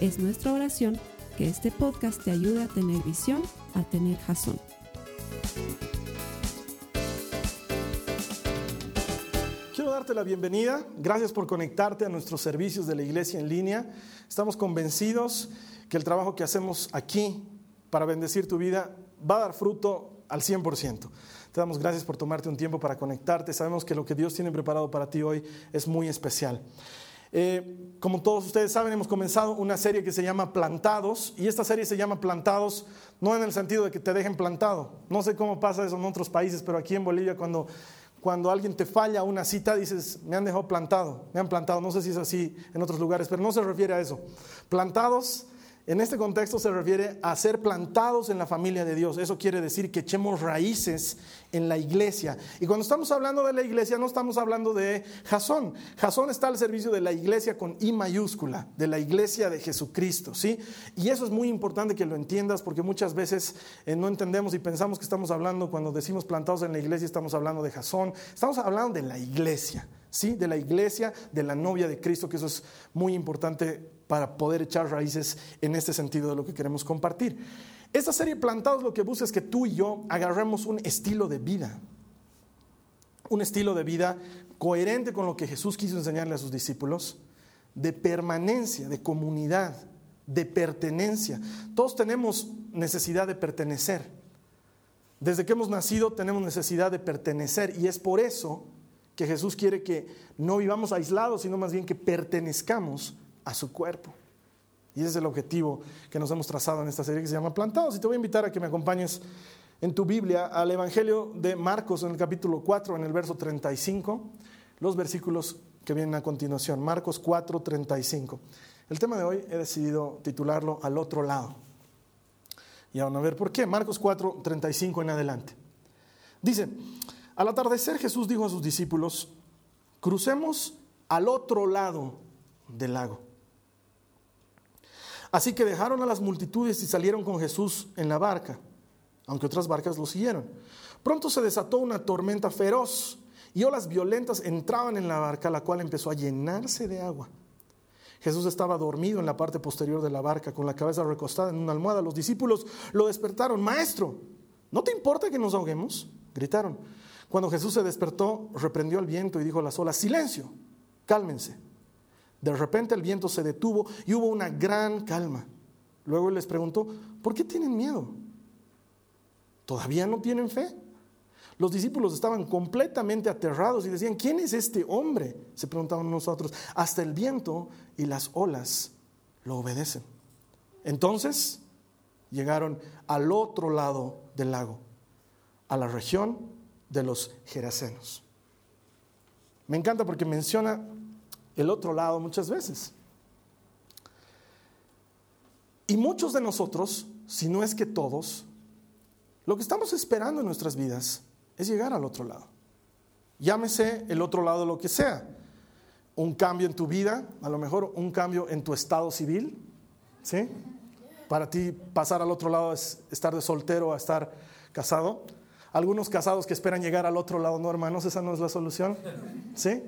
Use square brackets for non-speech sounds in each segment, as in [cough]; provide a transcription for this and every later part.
Es nuestra oración que este podcast te ayude a tener visión, a tener jazón. Quiero darte la bienvenida. Gracias por conectarte a nuestros servicios de la iglesia en línea. Estamos convencidos que el trabajo que hacemos aquí para bendecir tu vida va a dar fruto al 100%. Te damos gracias por tomarte un tiempo para conectarte. Sabemos que lo que Dios tiene preparado para ti hoy es muy especial. Eh, como todos ustedes saben, hemos comenzado una serie que se llama Plantados y esta serie se llama Plantados no en el sentido de que te dejen plantado. No sé cómo pasa eso en otros países, pero aquí en Bolivia cuando, cuando alguien te falla una cita dices, me han dejado plantado, me han plantado. No sé si es así en otros lugares, pero no se refiere a eso. Plantados en este contexto se refiere a ser plantados en la familia de Dios. Eso quiere decir que echemos raíces en la iglesia. Y cuando estamos hablando de la iglesia, no estamos hablando de Jasón. Jasón está al servicio de la iglesia con I mayúscula, de la iglesia de Jesucristo, ¿sí? Y eso es muy importante que lo entiendas porque muchas veces eh, no entendemos y pensamos que estamos hablando, cuando decimos plantados en la iglesia, estamos hablando de Jasón. Estamos hablando de la iglesia. ¿Sí? de la iglesia, de la novia de Cristo, que eso es muy importante para poder echar raíces en este sentido de lo que queremos compartir. Esta serie Plantados lo que busca es que tú y yo agarremos un estilo de vida, un estilo de vida coherente con lo que Jesús quiso enseñarle a sus discípulos, de permanencia, de comunidad, de pertenencia. Todos tenemos necesidad de pertenecer. Desde que hemos nacido tenemos necesidad de pertenecer y es por eso que Jesús quiere que no vivamos aislados, sino más bien que pertenezcamos a su cuerpo. Y ese es el objetivo que nos hemos trazado en esta serie que se llama Plantados. Y te voy a invitar a que me acompañes en tu Biblia al Evangelio de Marcos en el capítulo 4, en el verso 35, los versículos que vienen a continuación. Marcos 4, 35. El tema de hoy he decidido titularlo Al otro lado. Y van a ver por qué. Marcos 4, 35 en adelante. Dice, al atardecer Jesús dijo a sus discípulos, crucemos al otro lado del lago. Así que dejaron a las multitudes y salieron con Jesús en la barca, aunque otras barcas lo siguieron. Pronto se desató una tormenta feroz y olas violentas entraban en la barca, la cual empezó a llenarse de agua. Jesús estaba dormido en la parte posterior de la barca, con la cabeza recostada en una almohada. Los discípulos lo despertaron. Maestro, ¿no te importa que nos ahoguemos? Gritaron. Cuando Jesús se despertó, reprendió al viento y dijo a las olas, silencio, cálmense. De repente el viento se detuvo y hubo una gran calma. Luego les preguntó, ¿por qué tienen miedo? ¿Todavía no tienen fe? Los discípulos estaban completamente aterrados y decían, ¿quién es este hombre? Se preguntaban nosotros. Hasta el viento y las olas lo obedecen. Entonces llegaron al otro lado del lago, a la región de los Gerasenos. Me encanta porque menciona el otro lado muchas veces. Y muchos de nosotros, si no es que todos, lo que estamos esperando en nuestras vidas es llegar al otro lado. Llámese el otro lado lo que sea. Un cambio en tu vida, a lo mejor un cambio en tu estado civil, ¿sí? Para ti pasar al otro lado es estar de soltero a estar casado. Algunos casados que esperan llegar al otro lado, no hermanos, esa no es la solución, ¿sí?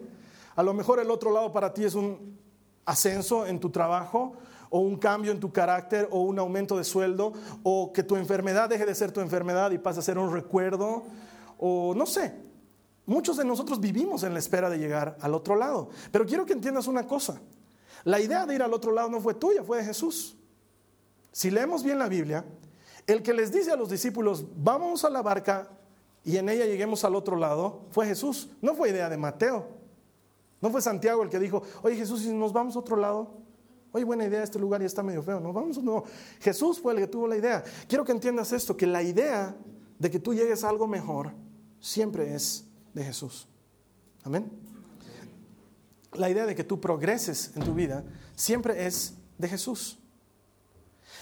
A lo mejor el otro lado para ti es un ascenso en tu trabajo o un cambio en tu carácter o un aumento de sueldo o que tu enfermedad deje de ser tu enfermedad y pase a ser un recuerdo o no sé. Muchos de nosotros vivimos en la espera de llegar al otro lado. Pero quiero que entiendas una cosa. La idea de ir al otro lado no fue tuya, fue de Jesús. Si leemos bien la Biblia, el que les dice a los discípulos, vamos a la barca y en ella lleguemos al otro lado, fue Jesús. No fue idea de Mateo. No fue Santiago el que dijo, oye Jesús, si nos vamos a otro lado, oye, buena idea, este lugar ya está medio feo, nos vamos. No, Jesús fue el que tuvo la idea. Quiero que entiendas esto, que la idea de que tú llegues a algo mejor siempre es de Jesús. Amén. La idea de que tú progreses en tu vida siempre es de Jesús.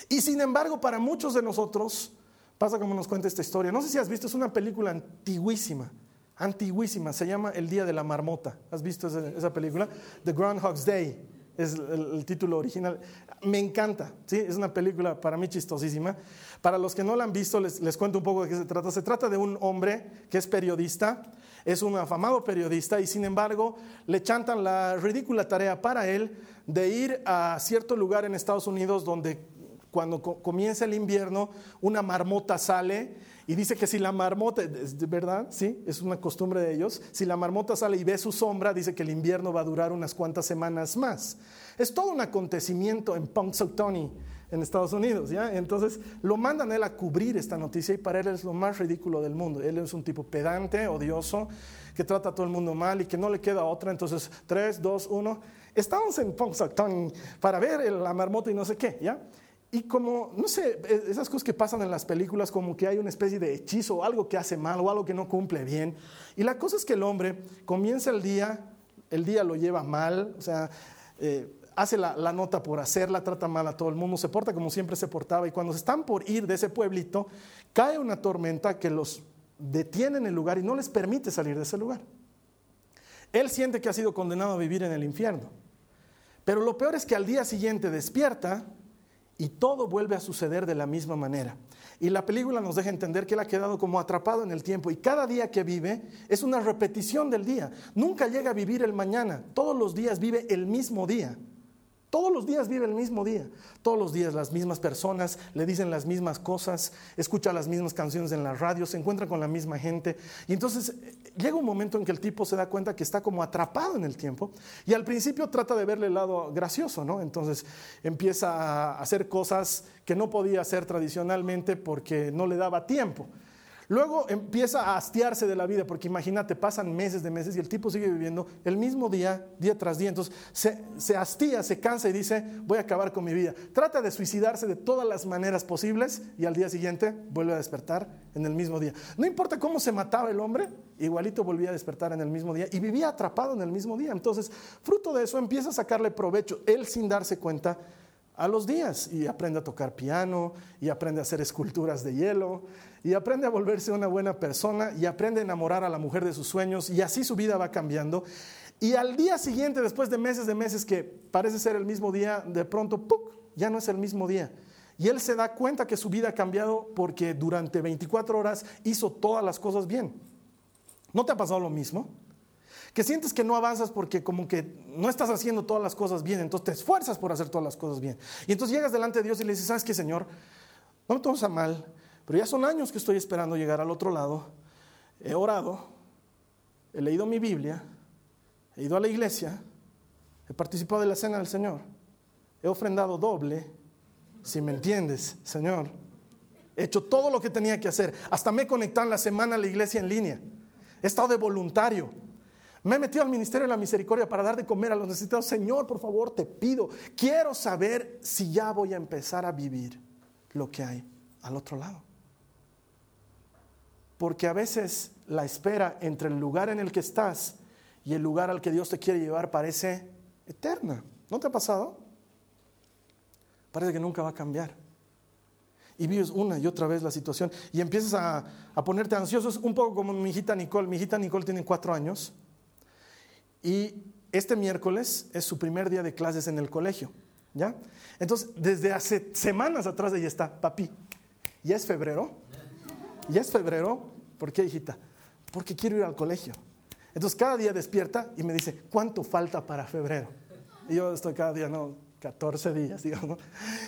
Y sin embargo, para muchos de nosotros, pasa como nos cuenta esta historia. No sé si has visto, es una película antiguísima, antiguísima, se llama El Día de la Marmota. ¿Has visto esa, película? The Groundhog's Day es el, título original. Me encanta, ¿sí? es una película para mí chistosísima. Para los que no la han visto, les, les cuento un poco de qué se trata. Se trata de un hombre que es periodista, es un afamado periodista y sin embargo le chantan la ridícula tarea para él de ir a cierto lugar en Estados Unidos donde cuando comienza el invierno una marmota sale y dice que si la marmota, ¿de verdad? Sí, es una costumbre de ellos. Si la marmota sale y ve su sombra, dice que el invierno va a durar unas cuantas semanas más. Es todo un acontecimiento en Punxsutawney, en Estados Unidos, ¿ya? Entonces lo mandan él a cubrir esta noticia y para él es lo más ridículo del mundo. Él es un tipo pedante, odioso, que trata a todo el mundo mal y que no le queda otra. Entonces, tres, dos, uno. Estamos en Punxsutawney para ver la marmota y no sé qué, ¿ya? Y como, no sé, e, esas cosas que pasan en las películas, como que hay una especie de hechizo o algo que hace mal o algo que no cumple bien. Y la cosa es que el hombre comienza el día, el día lo lleva mal, o sea, eh, hace la, la, nota por hacerla, trata mal a todo el mundo, se porta como siempre se portaba. Y cuando están por ir de ese pueblito, cae una tormenta que los detiene en el lugar y no les permite salir de ese lugar. Él siente que ha sido condenado a vivir en el infierno. Pero lo peor es que al día siguiente despierta y todo vuelve a suceder de la misma manera. Y la película nos deja entender que él ha quedado como atrapado en el tiempo y cada día que vive es una repetición del día. Nunca llega a vivir el mañana, todos los días vive el mismo día. Todos los días vive el mismo día. Todos los días las mismas personas le dicen las mismas cosas, escucha las mismas canciones en la radio, se encuentra con la misma gente. Y entonces eh, llega un momento en que el tipo se da cuenta que está como atrapado en el tiempo. Y al principio trata de verle el lado gracioso, ¿no? Entonces empieza a hacer cosas que no podía hacer tradicionalmente porque no le daba tiempo. Luego empieza a hastiarse de la vida, porque imagínate, pasan meses de meses y el tipo sigue viviendo el mismo día, día tras día. Entonces se, se, hastía, se cansa y dice, voy a acabar con mi vida. Trata de suicidarse de todas las maneras posibles y al día siguiente vuelve a despertar en el mismo día. No importa cómo se mataba el hombre, igualito volvía a despertar en el mismo día y vivía atrapado en el mismo día. Entonces, fruto de eso empieza a sacarle provecho, él sin darse cuenta a los días y aprende a tocar piano y aprende a hacer esculturas de hielo y aprende a volverse una buena persona y aprende a enamorar a la mujer de sus sueños y así su vida va cambiando. Y al día siguiente, después de meses de meses que parece ser el mismo día, de pronto ¡puc! ya no es el mismo día. Y él se da cuenta que su vida ha cambiado porque durante 24 horas hizo todas las cosas bien. ¿No te ha pasado lo mismo? Que sientes que no avanzas porque como que no estás haciendo todas las cosas bien, entonces te esfuerzas por hacer todas las cosas bien. Y entonces llegas delante de Dios y le dices, ¿sabes qué, Señor? No me tomes a mal, pero ya son años que estoy esperando llegar al otro lado. He orado, he leído mi Biblia, he ido a la iglesia, he participado de la cena del Señor, he ofrendado doble, si me entiendes, Señor. He hecho todo lo que tenía que hacer. Hasta me he en la semana a la iglesia en línea. He estado de voluntario. Me he metido al ministerio de la misericordia para dar de comer a los necesitados. Señor, por favor, te pido, quiero saber si ya voy a empezar a vivir lo que hay al otro lado. Porque a veces la espera entre el lugar en el que estás y el lugar al que Dios te quiere llevar parece eterna. ¿No te ha pasado? Parece que nunca va a cambiar. Y vives una y otra vez la situación y empiezas a, ponerte ansioso. Un poco como mi hijita Nicole. Mi hijita Nicole tiene cuatro años y este miércoles es su primer día de clases en el colegio. ¿Ya? Entonces, desde hace semanas atrás ella está, papi, ¿ya es febrero? ¿Ya es febrero? ¿Por qué, hijita? Porque quiero ir al colegio. Entonces, cada día despierta y me dice, ¿cuánto falta para febrero? Y yo estoy cada día, no, 14 días, digamos.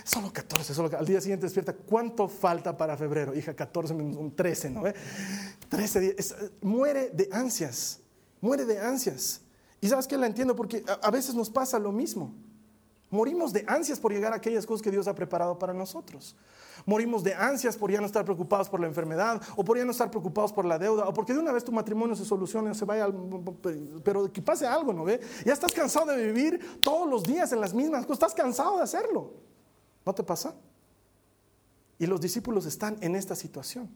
Solo 14, solo al día siguiente despierta, ¿cuánto falta para febrero? Hija, 14 menos un 13, ¿no? 13 días. muere de ansias, muere de ansias. Y sabes que la entiendo porque a, veces nos pasa lo mismo. Morimos de ansias por llegar a aquellas cosas que Dios ha preparado para nosotros. Morimos de ansias por ya no estar preocupados por la enfermedad o por ya no estar preocupados por la deuda o porque de una vez tu matrimonio se solucione se vaya, pero que pase algo, ¿no ve? Ya estás cansado de vivir todos los días en las mismas cosas, estás cansado de hacerlo. ¿No te pasa? Y los discípulos están en esta situación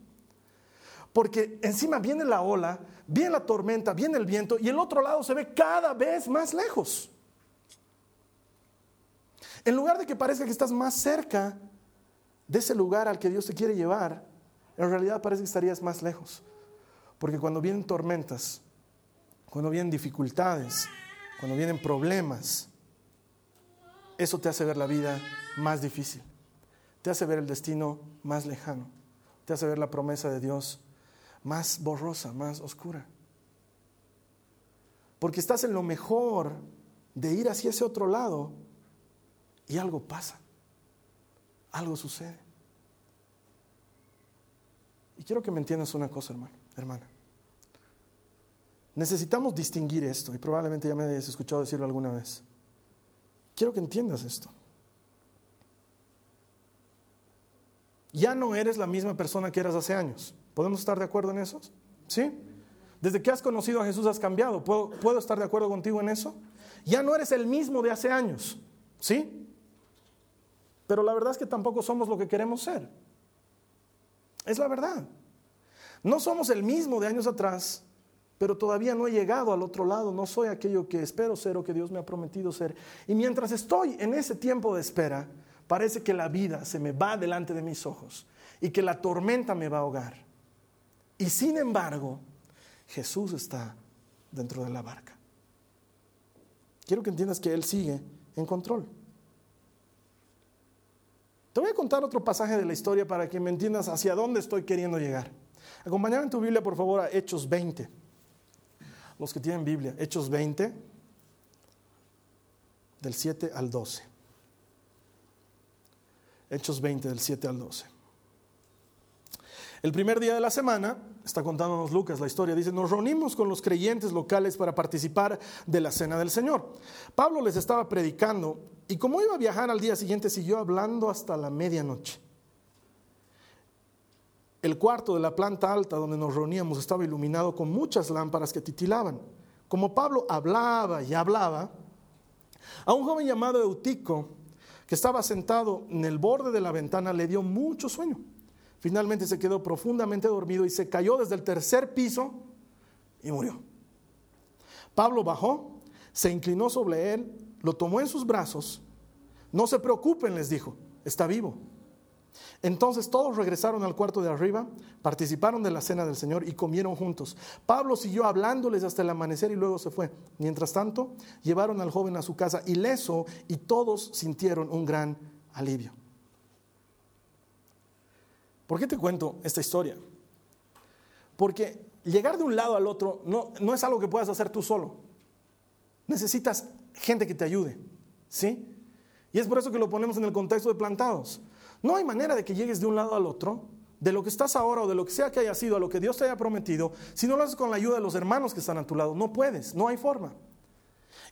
porque encima viene la ola, viene la tormenta, viene el viento y el otro lado se ve cada vez más lejos. En lugar de que parezca que estás más cerca, de ese lugar al que Dios te quiere llevar, en realidad parece que estarías más lejos. Porque cuando vienen tormentas, cuando vienen dificultades, cuando vienen problemas, eso te hace ver la vida más difícil, te hace ver el destino más lejano, te hace ver la promesa de Dios más borrosa, más oscura. Porque estás en lo mejor de ir hacia ese otro lado y algo pasa, algo sucede. Y quiero que me entiendas una cosa, hermano, hermana. Necesitamos distinguir esto, y probablemente ya me hayas escuchado decirlo alguna vez. Quiero que entiendas esto. Ya no eres la misma persona que eras hace años. ¿Podemos estar de acuerdo en eso? ¿Sí? Desde que has conocido a Jesús has cambiado. ¿Puedo, ¿Puedo, estar de acuerdo contigo en eso? Ya no eres el mismo de hace años. ¿Sí? Pero la verdad es que tampoco somos lo que queremos ser. Es la verdad. No somos el mismo de años atrás, pero todavía no he llegado al otro lado, no soy aquello que espero ser o que Dios me ha prometido ser. Y mientras estoy en ese tiempo de espera, parece que la vida se me va delante de mis ojos y que la tormenta me va a ahogar. Y sin embargo, Jesús está dentro de la barca. Quiero que entiendas que Él sigue en control. Te voy a contar otro pasaje de la historia para que me entiendas hacia dónde estoy queriendo llegar. Acompáñame en tu Biblia, por favor, a Hechos 20. Los que tienen Biblia, Hechos 20, del 7 al 12. Hechos 20, del 7 al 12. El primer día de la semana, está contándonos Lucas la historia, dice, nos reunimos con los creyentes locales para participar de la cena del Señor. Pablo les estaba predicando y como iba a viajar al día siguiente, siguió hablando hasta la medianoche. El cuarto de la planta alta donde nos reuníamos estaba iluminado con muchas lámparas que titilaban. Como Pablo hablaba y hablaba, a un joven llamado Eutico, que estaba sentado en el borde de la ventana, le dio mucho sueño. Finalmente se quedó profundamente dormido y se cayó desde el tercer piso y murió. Pablo bajó, se inclinó sobre él, lo tomó en sus brazos. No se preocupen, les dijo, está vivo. Entonces todos regresaron al cuarto de arriba, participaron de la cena del Señor y comieron juntos. Pablo siguió hablándoles hasta el amanecer y luego se fue. Mientras tanto, llevaron al joven a su casa ileso y todos sintieron un gran alivio. ¿Por qué te cuento esta historia? Porque llegar de un lado al otro no, no es algo que puedas hacer tú solo. Necesitas gente que te ayude, ¿sí? Y es por eso que lo ponemos en el contexto de plantados. No hay manera de que llegues de un lado al otro, de lo que estás ahora o de lo que sea que haya sido, a lo que Dios te haya prometido, si no lo haces con la ayuda de los hermanos que están a tu lado. No puedes, no hay forma.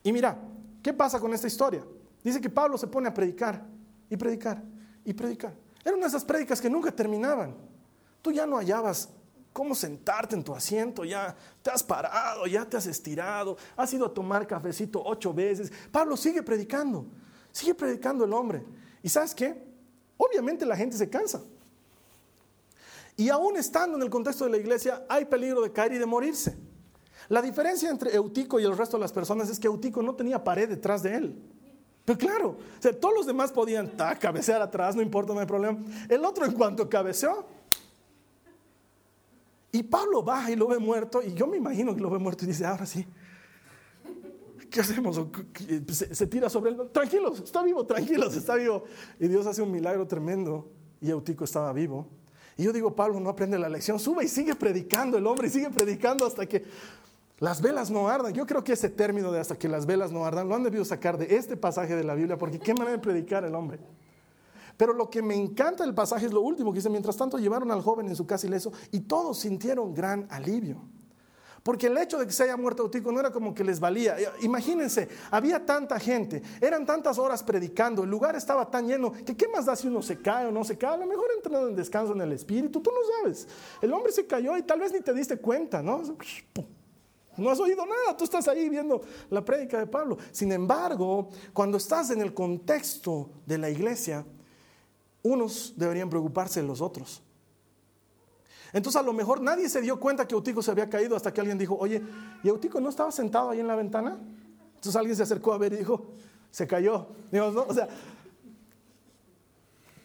Y mira, ¿qué pasa con esta historia? Dice que Pablo se pone a predicar y predicar y predicar. Eran esas prédicas que nunca terminaban. Tú ya no hallabas cómo sentarte en tu asiento, ya te has parado, ya te has estirado, has ido a tomar cafecito ocho veces. Pablo sigue predicando, sigue predicando el hombre. ¿Y sabes qué? Obviamente la gente se cansa. Y aún estando en el contexto de la iglesia, hay peligro de caer y de morirse. La diferencia entre Eutico y el resto de las personas es que Eutico no tenía pared detrás de él. Pero claro, todos los demás podían cabecear atrás, no importa, no hay problema. El otro en cuanto cabeceó. Y Pablo baja y lo ve muerto, y yo me imagino que lo ve muerto y dice, ahora sí, ¿qué hacemos? Se tira sobre él, tranquilos, está vivo, tranquilos, está vivo. Y Dios hace un milagro tremendo, y Eutico estaba vivo. Y yo digo, Pablo no aprende la lección, sube y sigue predicando el hombre, y sigue predicando hasta que las velas no ardan. Yo creo que ese término de hasta que las velas no ardan lo han debido sacar de este pasaje de la Biblia, porque qué manera de predicar el hombre. Pero lo que me encanta del pasaje es lo último que dice, mientras tanto llevaron al joven en su casa ileso y todos sintieron gran alivio. Porque el hecho de que se haya muerto Eutico no era como que les valía. Imagínense, había tanta gente, eran tantas horas predicando, el lugar estaba tan lleno, que qué más da si uno se cae o no se cae. A lo mejor entra en descanso en el espíritu, tú no sabes. El hombre se cayó y tal vez ni te diste cuenta, ¿no? No has oído nada, tú estás ahí viendo la prédica de Pablo. Sin embargo, cuando estás en el contexto de la iglesia, unos deberían preocuparse de los otros. Entonces a lo mejor nadie se dio cuenta que Eutico se había caído hasta que alguien dijo, oye, ¿y Eutico no estaba sentado ahí en la ventana? Entonces alguien se acercó a ver y dijo, se cayó. O sea,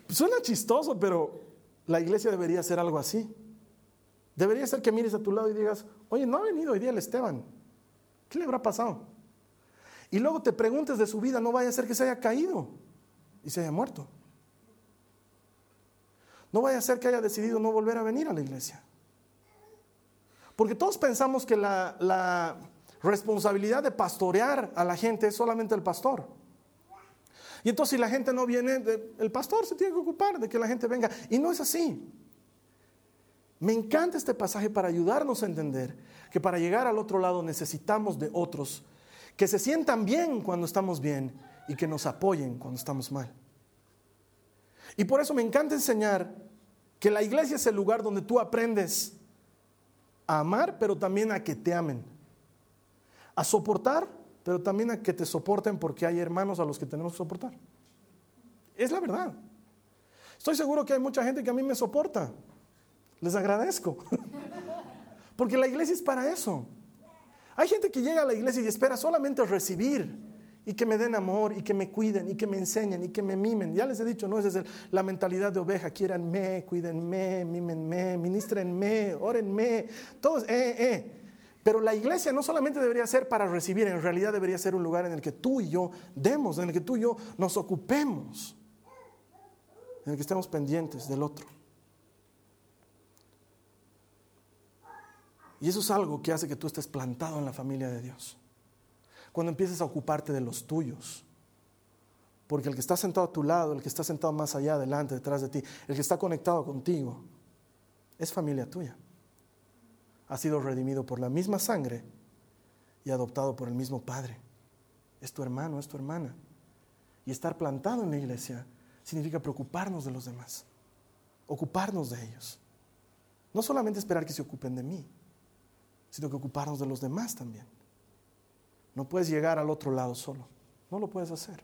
Suena chistoso, pero la iglesia debería ser algo así. Debería ser que mires a tu lado y digas, oye, no ha venido hoy día el Esteban. ¿Qué le habrá pasado? Y luego te preguntes de su vida, no vaya a ser que se haya caído y se haya muerto. No vaya a ser que haya decidido no volver a venir a la iglesia. Porque todos pensamos que la, responsabilidad de pastorear a la gente es solamente el pastor. Y entonces si la gente no viene, el pastor se tiene que ocupar de que la gente venga. Y no es así. Me encanta este pasaje para ayudarnos a entender que para llegar al otro lado necesitamos de otros que se sientan bien cuando estamos bien y que nos apoyen cuando estamos mal. Y por eso me encanta enseñar que la iglesia es el lugar donde tú aprendes a amar, pero también a que te amen. A soportar, pero también a que te soporten porque hay hermanos a los que tenemos que soportar. Es la verdad. Estoy seguro que hay mucha gente que a mí me soporta. Les agradezco. [laughs] Porque la iglesia es para eso. Hay gente que llega a la iglesia y espera solamente recibir y que me den amor y que me cuiden y que me enseñen y que me mimen. Ya les he dicho, no, es la mentalidad de oveja. Quieranme, cuídenme, mímenme, ministrenme, órenme. Todos, eh, eh. Pero la iglesia no solamente debería ser para recibir, en realidad debería ser un lugar en el que tú y yo demos, en el que tú y yo nos ocupemos, en el que estemos pendientes del otro. Y eso es algo que hace que tú estés plantado en la familia de Dios. Cuando empieces a ocuparte de los tuyos. Porque el que está sentado a tu lado, el que está sentado más allá, adelante, detrás de ti, el que está conectado contigo, es familia tuya. Ha sido redimido por la misma sangre y adoptado por el mismo Padre. Es tu hermano, es tu hermana. Y estar plantado en la iglesia significa preocuparnos de los demás, ocuparnos de ellos. No solamente esperar que se ocupen de mí, sino que ocuparnos de los demás también. No puedes llegar al otro lado solo, no lo puedes hacer.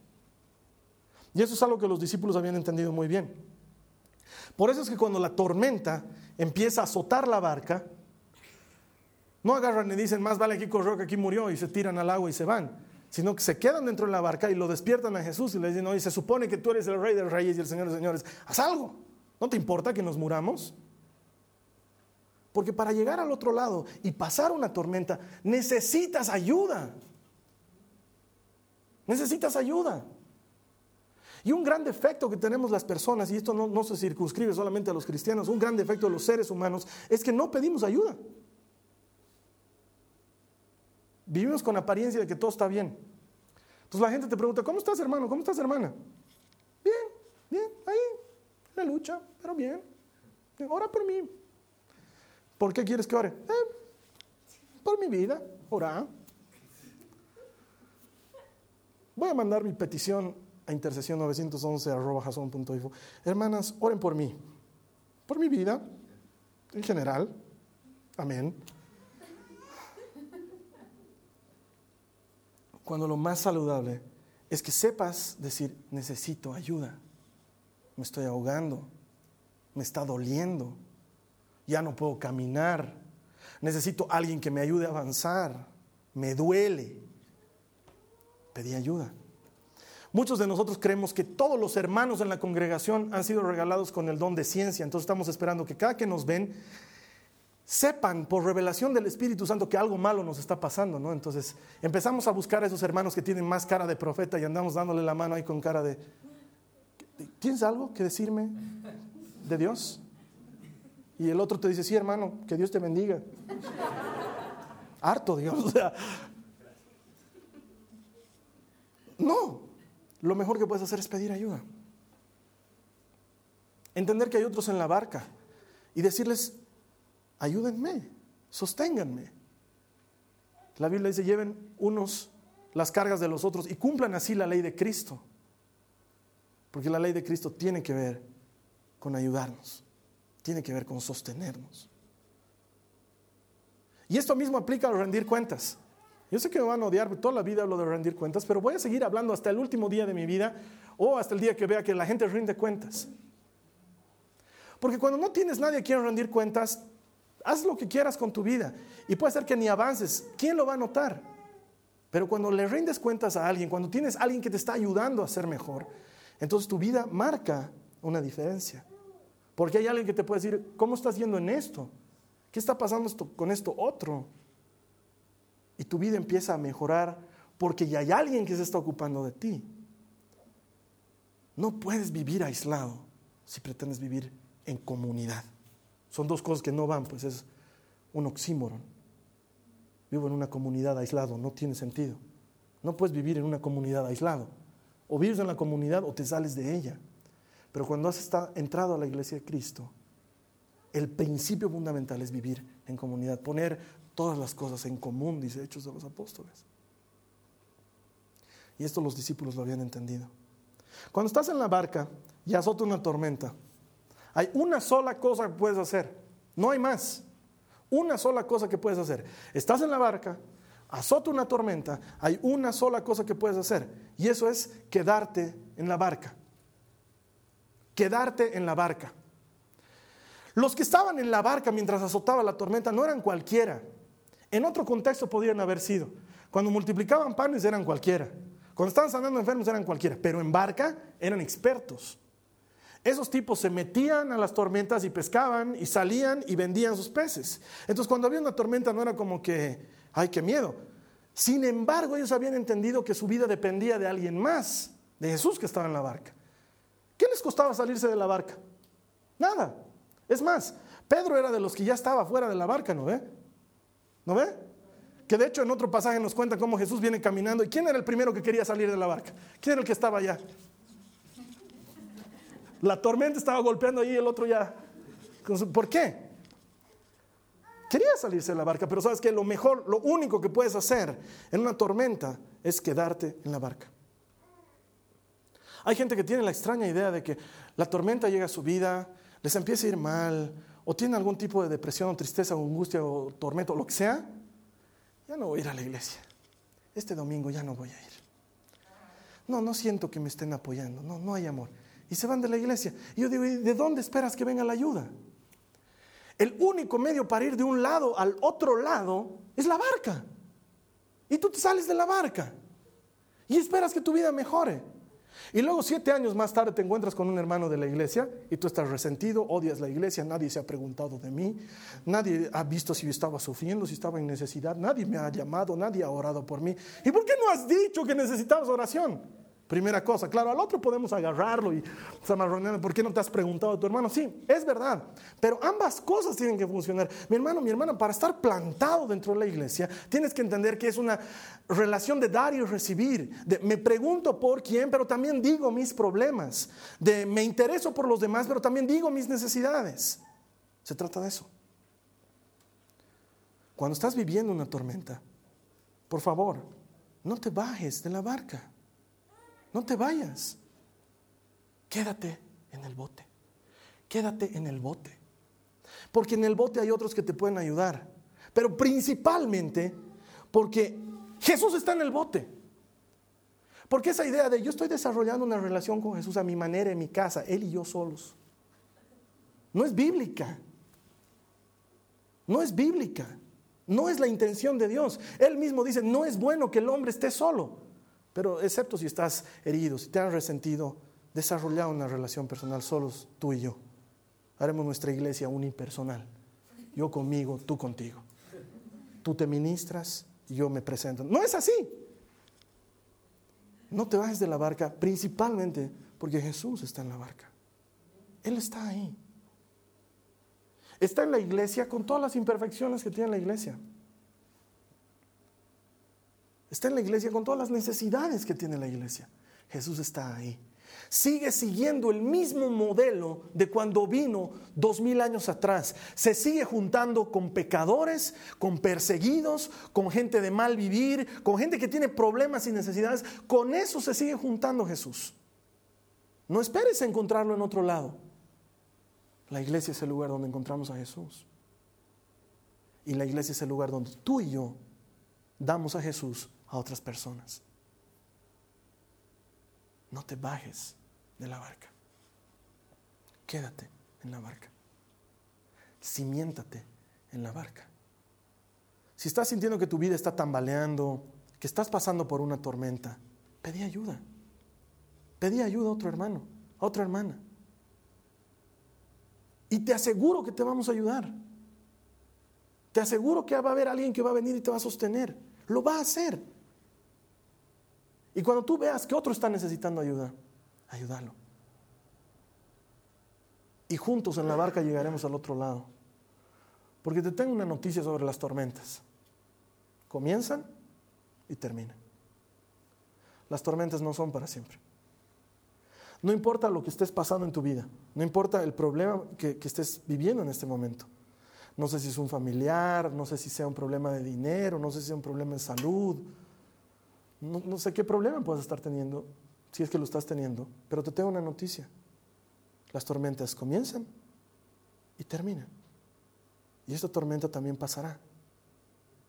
Y eso es algo que los discípulos habían entendido muy bien. Por eso es que cuando la tormenta empieza a azotar la barca, no agarran y dicen, más vale aquí corrió que aquí murió y se tiran al agua y se van, sino que se quedan dentro de la barca y lo despiertan a Jesús y le dicen, oye, se supone que tú eres el rey de los reyes y el señor de los señores, haz algo, ¿no te importa que nos muramos? Porque para llegar al otro lado y pasar una tormenta, necesitas ayuda. Necesitas ayuda. Y un gran defecto que tenemos las personas, y esto no, se circunscribe solamente a los cristianos, un gran defecto de los seres humanos es que no pedimos ayuda. Vivimos con apariencia de que todo está bien. Entonces la gente te pregunta, ¿cómo estás hermano? ¿Cómo estás hermana? Bien, bien, ahí, la lucha, pero bien. Ora por mí, ¿Por qué quieres que ore? Eh, por mi vida, ora. Voy a mandar mi petición a intercesión 911 Hermanas, oren por mí, por mi vida, en general. Amén. Cuando lo más saludable es que sepas decir, necesito ayuda, me estoy ahogando, me está doliendo, ya no puedo caminar, necesito alguien que me ayude a avanzar, me duele. Pedí ayuda. Muchos de nosotros creemos que todos los hermanos en la congregación han sido regalados con el don de ciencia, entonces estamos esperando que cada que nos ven sepan por revelación del Espíritu Santo que algo malo nos está pasando, ¿no? Entonces empezamos a buscar a esos hermanos que tienen más cara de profeta y andamos dándole la mano ahí con cara de, ¿tienes algo que decirme de Dios? Y el otro te dice, sí, hermano, que Dios te bendiga. [laughs] Harto, Dios. O sea, no, lo mejor que puedes hacer es pedir ayuda. Entender que hay otros en la barca y decirles, ayúdenme, sosténganme. La Biblia dice, lleven unos las cargas de los otros y cumplan así la ley de Cristo. Porque la ley de Cristo tiene que ver con ayudarnos tiene que ver con sostenernos. Y esto mismo aplica a rendir cuentas. Yo sé que me van a odiar, toda la vida hablo de rendir cuentas, pero voy a seguir hablando hasta el último día de mi vida o hasta el día que vea que la gente rinde cuentas. Porque cuando no tienes nadie a quien rendir cuentas, haz lo que quieras con tu vida y puede ser que ni avances. ¿Quién lo va a notar? Pero cuando le rindes cuentas a alguien, cuando tienes a alguien que te está ayudando a ser mejor, entonces tu vida marca una diferencia. Porque hay alguien que te puede decir, ¿cómo estás yendo en esto? ¿Qué está pasando esto, con esto otro? Y tu vida empieza a mejorar porque ya hay alguien que se está ocupando de ti. No puedes vivir aislado si pretendes vivir en comunidad. Son dos cosas que no van, pues es un oxímoron. Vivo en una comunidad aislado, no tiene sentido. No puedes vivir en una comunidad aislado. O vives en la comunidad o te sales de ella. Pero cuando has entrado a la iglesia de Cristo, el principio fundamental es vivir en comunidad, poner todas las cosas en común, dice Hechos de los Apóstoles. Y esto los discípulos lo habían entendido. Cuando estás en la barca y azota una tormenta, hay una sola cosa que puedes hacer, no hay más. Una sola cosa que puedes hacer. Estás en la barca, azota una tormenta, hay una sola cosa que puedes hacer y eso es quedarte en la barca. Quedarte en la barca. Los que estaban en la barca mientras azotaba la tormenta no eran cualquiera. En otro contexto podrían haber sido. Cuando multiplicaban panes eran cualquiera. Cuando estaban sanando enfermos eran cualquiera. Pero en barca eran expertos. Esos tipos se metían a las tormentas y pescaban y salían y vendían sus peces. Entonces cuando había una tormenta no era como que, ay, qué miedo. Sin embargo, ellos habían entendido que su vida dependía de alguien más, de Jesús que estaba en la barca. ¿Qué les costaba salirse de la barca? Nada. Es más, Pedro era de los que ya estaba fuera de la barca, ¿no ve? ¿No ve? Que de hecho en otro pasaje nos cuenta cómo Jesús viene caminando. ¿Y quién era el primero que quería salir de la barca? ¿Quién era el que estaba allá? La tormenta estaba golpeando ahí, el otro ya. ¿Por qué? Quería salirse de la barca, pero sabes que lo mejor, lo único que puedes hacer en una tormenta es quedarte en la barca. Hay gente que tiene la extraña idea de que la tormenta llega a su vida, les empieza a ir mal, o tiene algún tipo de depresión o tristeza o angustia o tormento, lo que sea, ya no voy a ir a la iglesia. Este domingo ya no voy a ir. No, no siento que me estén apoyando, no, no hay amor y se van de la iglesia. Y yo digo, de dónde esperas que venga la ayuda? El único medio para ir de un lado al otro lado es la barca. Y tú te sales de la barca y esperas que tu vida mejore. Y luego siete años más tarde te encuentras con un hermano de la iglesia y tú estás resentido, odias la iglesia, nadie se ha preguntado de mí, nadie ha visto si yo estaba sufriendo, si estaba en necesidad, nadie me ha llamado, nadie ha orado por mí. ¿Y por qué no has dicho que necesitabas oración? Primera cosa, claro, al otro podemos agarrarlo y zamarronear, ¿por qué no te has preguntado a tu hermano? Sí, es verdad, pero ambas cosas tienen que funcionar. Mi hermano, mi hermana, para estar plantado dentro de la iglesia, tienes que entender que es una relación de dar y recibir, de me pregunto por quién, pero también digo mis problemas, de me intereso por los demás, pero también digo mis necesidades. Se trata de eso. Cuando estás viviendo una tormenta, por favor, no te bajes de la barca. No te vayas. Quédate en el bote. Quédate en el bote. Porque en el bote hay otros que te pueden ayudar. Pero principalmente porque Jesús está en el bote. Porque esa idea de yo estoy desarrollando una relación con Jesús a mi manera, en mi casa, Él y yo solos, no es bíblica. No es bíblica. No es la intención de Dios. Él mismo dice, no es bueno que el hombre esté solo. Pero excepto si estás herido, si te han resentido, desarrolla una relación personal solos tú y yo. Haremos nuestra iglesia unipersonal. Yo conmigo, tú contigo. Tú te ministras yo me presento. No es así. No te bajes de la barca principalmente porque Jesús está en la barca. Él está ahí. Está en la iglesia con todas las imperfecciones que tiene la iglesia. Está en la iglesia con todas las necesidades que tiene la iglesia. Jesús está ahí. Sigue siguiendo el mismo modelo de cuando vino dos mil años atrás. Se sigue juntando con pecadores, con perseguidos, con gente de mal vivir, con gente que tiene problemas y necesidades. Con eso se sigue juntando Jesús. No esperes encontrarlo en otro lado. La iglesia es el lugar donde encontramos a Jesús. Y la iglesia es el lugar donde tú y yo damos a Jesús a otras personas. No te bajes de la barca. Quédate en la barca. Cimiéntate en la barca. Si estás sintiendo que tu vida está tambaleando, que estás pasando por una tormenta, pedí ayuda. Pedí ayuda a otro hermano, a otra hermana. Y te aseguro que te vamos a ayudar. Te aseguro que va a haber alguien que va a venir y te va a sostener. Lo va a hacer. Y cuando tú veas que otro está necesitando ayuda, ayúdalo. Y juntos en la barca llegaremos al otro lado. Porque te tengo una noticia sobre las tormentas. Comienzan y terminan. Las tormentas no son para siempre. No importa lo que estés pasando en tu vida, no importa el problema que, estés viviendo en este momento. No sé si es un familiar, no sé si sea un problema de dinero, no sé si sea un problema de salud, no, sé qué problema puedes estar teniendo, si es que lo estás teniendo, pero te tengo una noticia. Las tormentas comienzan y terminan. Y esta tormenta también pasará.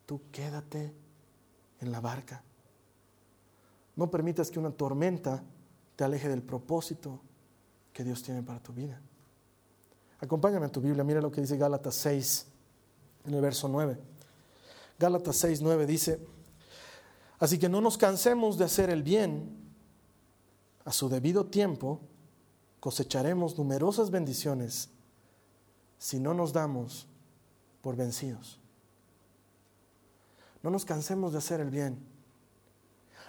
Tú quédate en la barca. No permitas que una tormenta te aleje del propósito que Dios tiene para tu vida. Acompáñame a tu Biblia, mira lo que dice Gálatas 6, en el verso 9. Gálatas 6, 9 dice, Así que no nos cansemos de hacer el bien. A su debido tiempo cosecharemos numerosas bendiciones si no nos damos por vencidos. No nos cansemos de hacer el bien.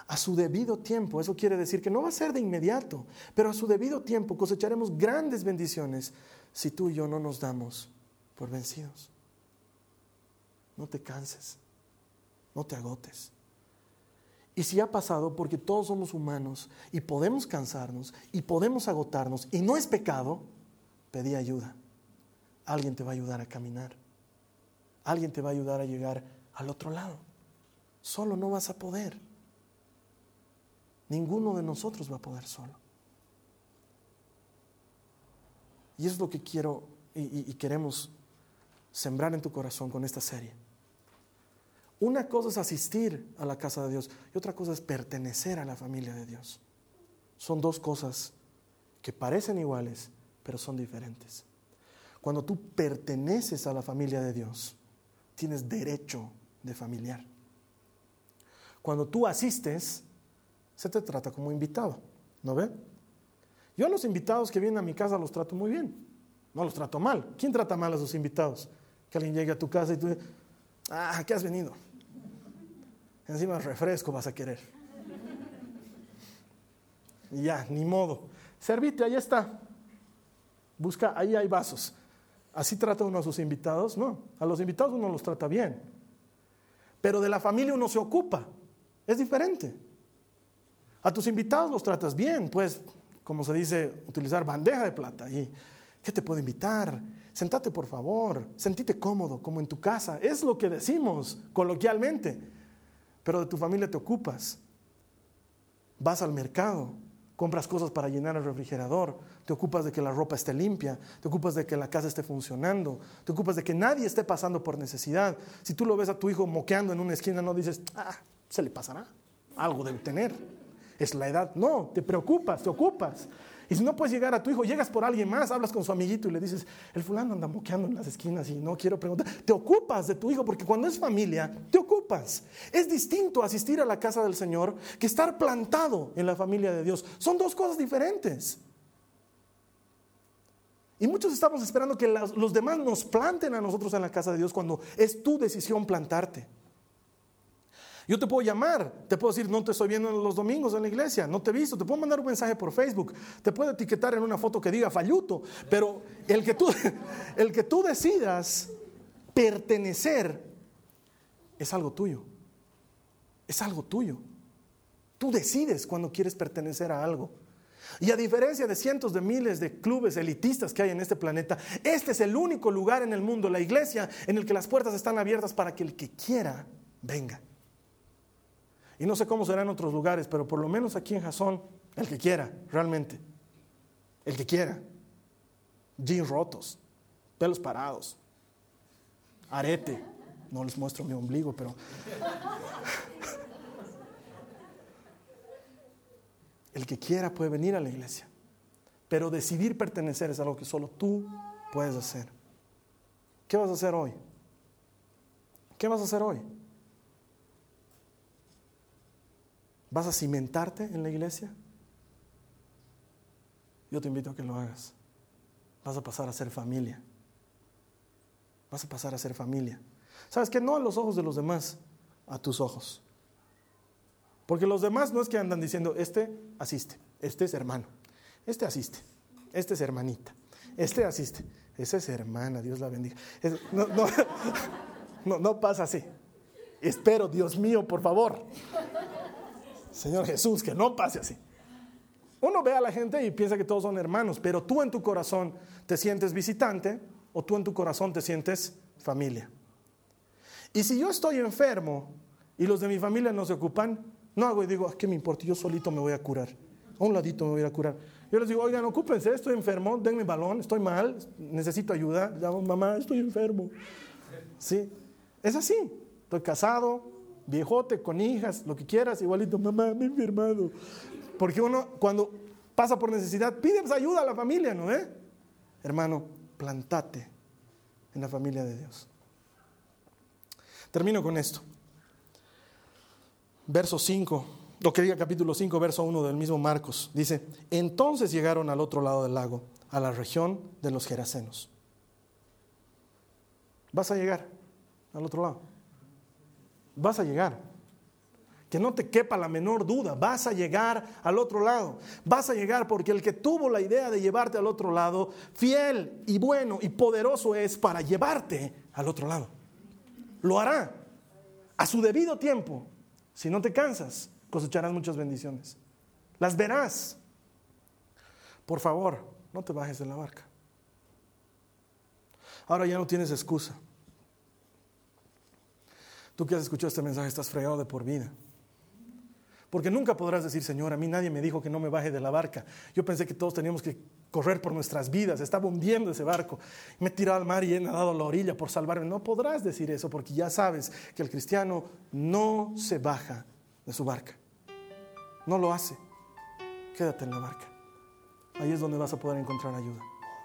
A su debido tiempo, eso quiere decir que no va a ser de inmediato, pero a su debido tiempo cosecharemos grandes bendiciones si tú y yo no nos damos por vencidos. No te canses, no te agotes. Y si ha pasado, porque todos somos humanos y podemos cansarnos y podemos agotarnos y no es pecado, pedí ayuda. Alguien te va a ayudar a caminar. Alguien te va a ayudar a llegar al otro lado. Solo no vas a poder. Ninguno de nosotros va a poder solo. Y es lo que quiero y, y queremos sembrar en tu corazón con esta serie. Una cosa es asistir a la casa de Dios y otra cosa es pertenecer a la familia de Dios. Son dos cosas que parecen iguales, pero son diferentes. Cuando tú perteneces a la familia de Dios, tienes derecho de familiar. Cuando tú asistes, se te trata como invitado, ¿no ve? Yo a los invitados que vienen a mi casa los trato muy bien, no los trato mal. ¿Quién trata mal a sus invitados? Que alguien llegue a tu casa y tú dices, ah, ¿qué has venido? Encima refresco vas a querer. Y ya, ni modo. Servite, ahí está. Busca, ahí hay vasos. ¿Así trata uno a sus invitados? No, a los invitados uno los trata bien. Pero de la familia uno se ocupa. Es diferente. A tus invitados los tratas bien, pues, como se dice, utilizar bandeja de plata. ¿Y qué te puedo invitar? Sentate por favor, sentite cómodo, como en tu casa. Es lo que decimos coloquialmente pero de tu familia te ocupas. Vas al mercado, compras cosas para llenar el refrigerador, te ocupas de que la ropa esté limpia, te ocupas de que la casa esté funcionando, te ocupas de que nadie esté pasando por necesidad. Si tú lo ves a tu hijo moqueando en una esquina, no dices, ah, se le pasará, algo debe tener. Es la edad. No, te preocupas, te ocupas. Y si no puedes llegar a tu hijo, llegas por alguien más, hablas con su amiguito y le dices, el fulano anda moqueando en las esquinas y no quiero preguntar. Te ocupas de tu hijo porque cuando es familia, te ocupas. Es distinto asistir a la casa del Señor que estar plantado en la familia de Dios. Son dos cosas diferentes. Y muchos estamos esperando que los demás nos planten a nosotros en la casa de Dios cuando es tu decisión plantarte. Yo te puedo llamar, te puedo decir, no te estoy viendo los domingos en la iglesia, no te he visto, te puedo mandar un mensaje por Facebook, te puedo etiquetar en una foto que diga falluto, pero el que tú, [laughs] el que tú decidas pertenecer es algo tuyo, es algo tuyo. Tú decides cuando quieres pertenecer a algo. Y a diferencia de cientos de miles de clubes elitistas que hay en este planeta, este es el único lugar en el mundo, la iglesia, en el que las puertas están abiertas para que el que quiera venga. Y no sé cómo será en otros lugares, pero por lo menos aquí en Jasón, el que quiera, realmente. El que quiera. Jeans rotos, pelos parados, arete. No les muestro mi ombligo, pero... [laughs] El que quiera puede venir a la iglesia. Pero decidir pertenecer es algo que solo tú puedes hacer. ¿Qué vas a hacer hoy? ¿Qué vas a hacer hoy? ¿Vas a cimentarte en la iglesia? Yo te invito a que lo hagas. vas a pasar a ser familia. Vas a pasar a ser familia. ¿Sabes qué? No a los ojos de los demás, a tus ojos. Porque los demás no es que andan diciendo, este asiste, este es hermano, este asiste, este es hermanita, este asiste, esa es hermana, Dios la bendiga. no, [laughs] no, no pasa así. Espero, Dios mío, por favor. Señor Jesús, que no pase así. Uno ve a la gente y piensa que todos son hermanos, pero tú en tu corazón te sientes visitante o tú en tu corazón te sientes familia. Y si yo estoy enfermo y los de mi familia no se ocupan, no hago y digo, ¿qué me importa? Yo solito me voy a curar. A un ladito me voy a curar. Yo les digo, oigan, ocúpense, estoy enfermo, denme balón, estoy mal, necesito ayuda. Llamo, mamá, estoy enfermo. Sí, es así. Estoy casado, viejote, con hijas, lo que quieras, igualito, mamá, me he enfermado. Porque uno, cuando pasa por necesidad, pide ayuda a la familia, ¿no? Eh? Hermano, plantate en la familia de Dios. Termino con esto. Verso 5, lo que diga capítulo 5, verso 1 del mismo Marcos. Dice, entonces llegaron al otro lado del lago, a la región de los Gerasenos. Vas a llegar al otro lado. Vas a llegar. Que no te quepa la menor duda, vas a llegar al otro lado. Vas a llegar porque el que tuvo la idea de llevarte al otro lado, fiel y bueno y poderoso es para llevarte al otro lado lo hará a su debido tiempo. Si no te cansas, cosecharás muchas bendiciones. Las verás. Por favor, no te bajes de la barca. Ahora ya no tienes excusa. Tú que has escuchado este mensaje estás fregado de por vida. Porque nunca podrás decir, Señor, a mí nadie me dijo que no me baje de la barca. Yo pensé que todos teníamos que correr por nuestras vidas. Estaba hundiendo ese barco. Me he tirado al mar y he nadado a la orilla por salvarme. No podrás decir eso porque ya sabes que el cristiano no se baja de su barca. No lo hace. Quédate en la barca. Ahí es donde vas a poder encontrar ayuda.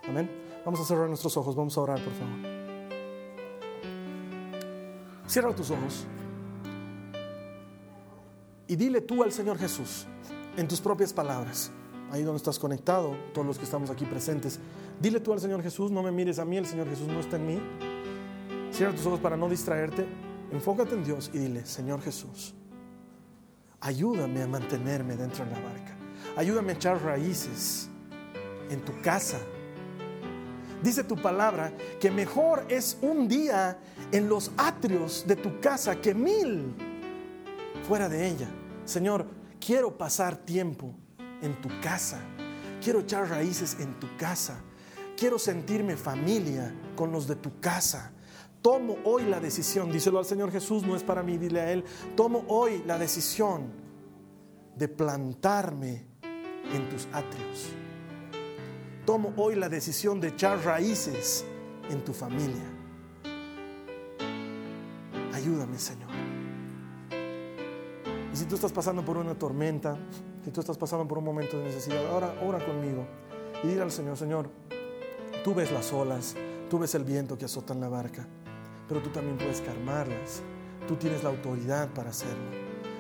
Amén. Vamos a cerrar nuestros ojos. Vamos a orar, por favor. Cierra tus ojos. Y dile tú al Señor Jesús, en tus propias palabras, ahí donde estás conectado, todos los que estamos aquí presentes, dile tú al Señor Jesús, no me mires a mí, el Señor Jesús no está en mí. Cierra tus ojos para no distraerte, enfócate en Dios y dile, Señor Jesús, ayúdame a mantenerme dentro de la barca, ayúdame a echar raíces en tu casa. Dice tu palabra que mejor es un día en los atrios de tu casa que mil fuera de ella. Señor, quiero pasar tiempo en tu casa. Quiero echar raíces en tu casa. Quiero sentirme familia con los de tu casa. Tomo hoy la decisión, díselo al Señor Jesús, no es para mí, dile a Él, tomo hoy la decisión de plantarme en tus atrios. Tomo hoy la decisión de echar raíces en tu familia. Ayúdame, Señor. Y si tú estás pasando por una tormenta, si tú estás pasando por un momento de necesidad, ahora ora conmigo y dile al Señor, Señor, tú ves las olas, tú ves el viento que azota en la barca, pero tú también puedes calmarlas. Tú tienes la autoridad para hacerlo.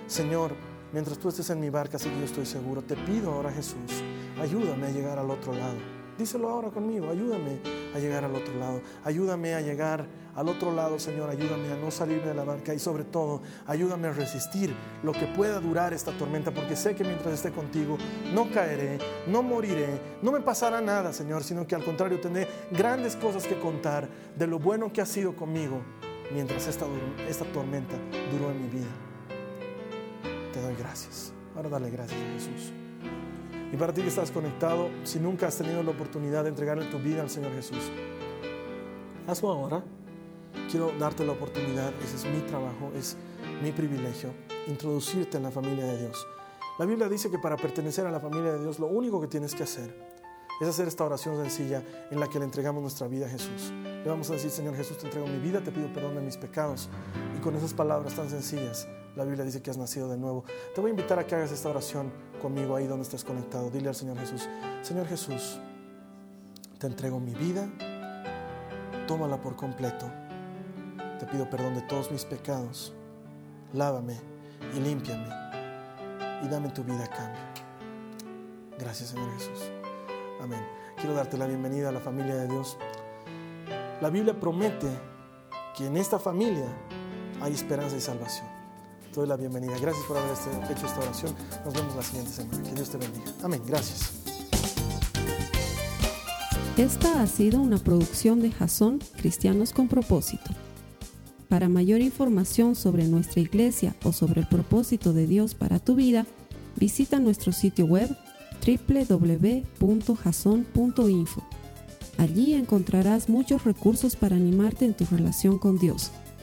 Señor, mientras tú estés en mi barca, así que yo estoy seguro, te pido ahora Jesús, ayúdame a llegar al otro lado. Díselo ahora conmigo, ayúdame a llegar al otro lado. Ayúdame a llegar al otro lado, Señor. Ayúdame a no salirme de la barca y sobre todo, ayúdame a resistir lo que pueda durar esta tormenta, porque sé que mientras esté contigo no caeré, no moriré, no me pasará nada, Señor, sino que al contrario tendré grandes cosas que contar de lo bueno que ha sido conmigo mientras esta, esta tormenta duró en mi vida. Te doy gracias. Ahora dale gracias a Jesús. Y para ti que estás conectado, si nunca has tenido la oportunidad de entregarle tu vida al Señor Jesús, hazlo ahora. Quiero darte la oportunidad, ese es mi trabajo, es mi privilegio, introducirte en la familia de Dios. La Biblia dice que para pertenecer a la familia de Dios lo único que tienes que hacer es hacer esta oración sencilla en la que le entregamos nuestra vida a Jesús. Le vamos a decir, Señor Jesús, te entrego mi vida, te pido perdón de mis pecados. Y con esas palabras tan sencillas, la Biblia dice que has nacido de nuevo. Te voy a invitar a que hagas esta oración conmigo ahí donde estés conectado. Dile al Señor Jesús, Señor Jesús, te entrego mi vida, tómala por completo. Te pido perdón de todos mis pecados. Lávame y límpiame y dame tu vida a cambio. Gracias, Señor Jesús. Amén. quiero darte la bienvenida a la familia de Dios. La Biblia promete que en esta familia hay esperanza y salvación. Te doy la bienvenida. Gracias por haber este, hecho esta oración. Nos vemos la siguiente semana. Que Dios te bendiga. Amén. Gracias. Esta ha sido una producción de Jason Cristianos con Propósito. Para mayor información sobre nuestra iglesia o sobre el propósito de Dios para tu vida, visita nuestro sitio web www.jason.info. Allí encontrarás muchos recursos para animarte en tu relación con Dios,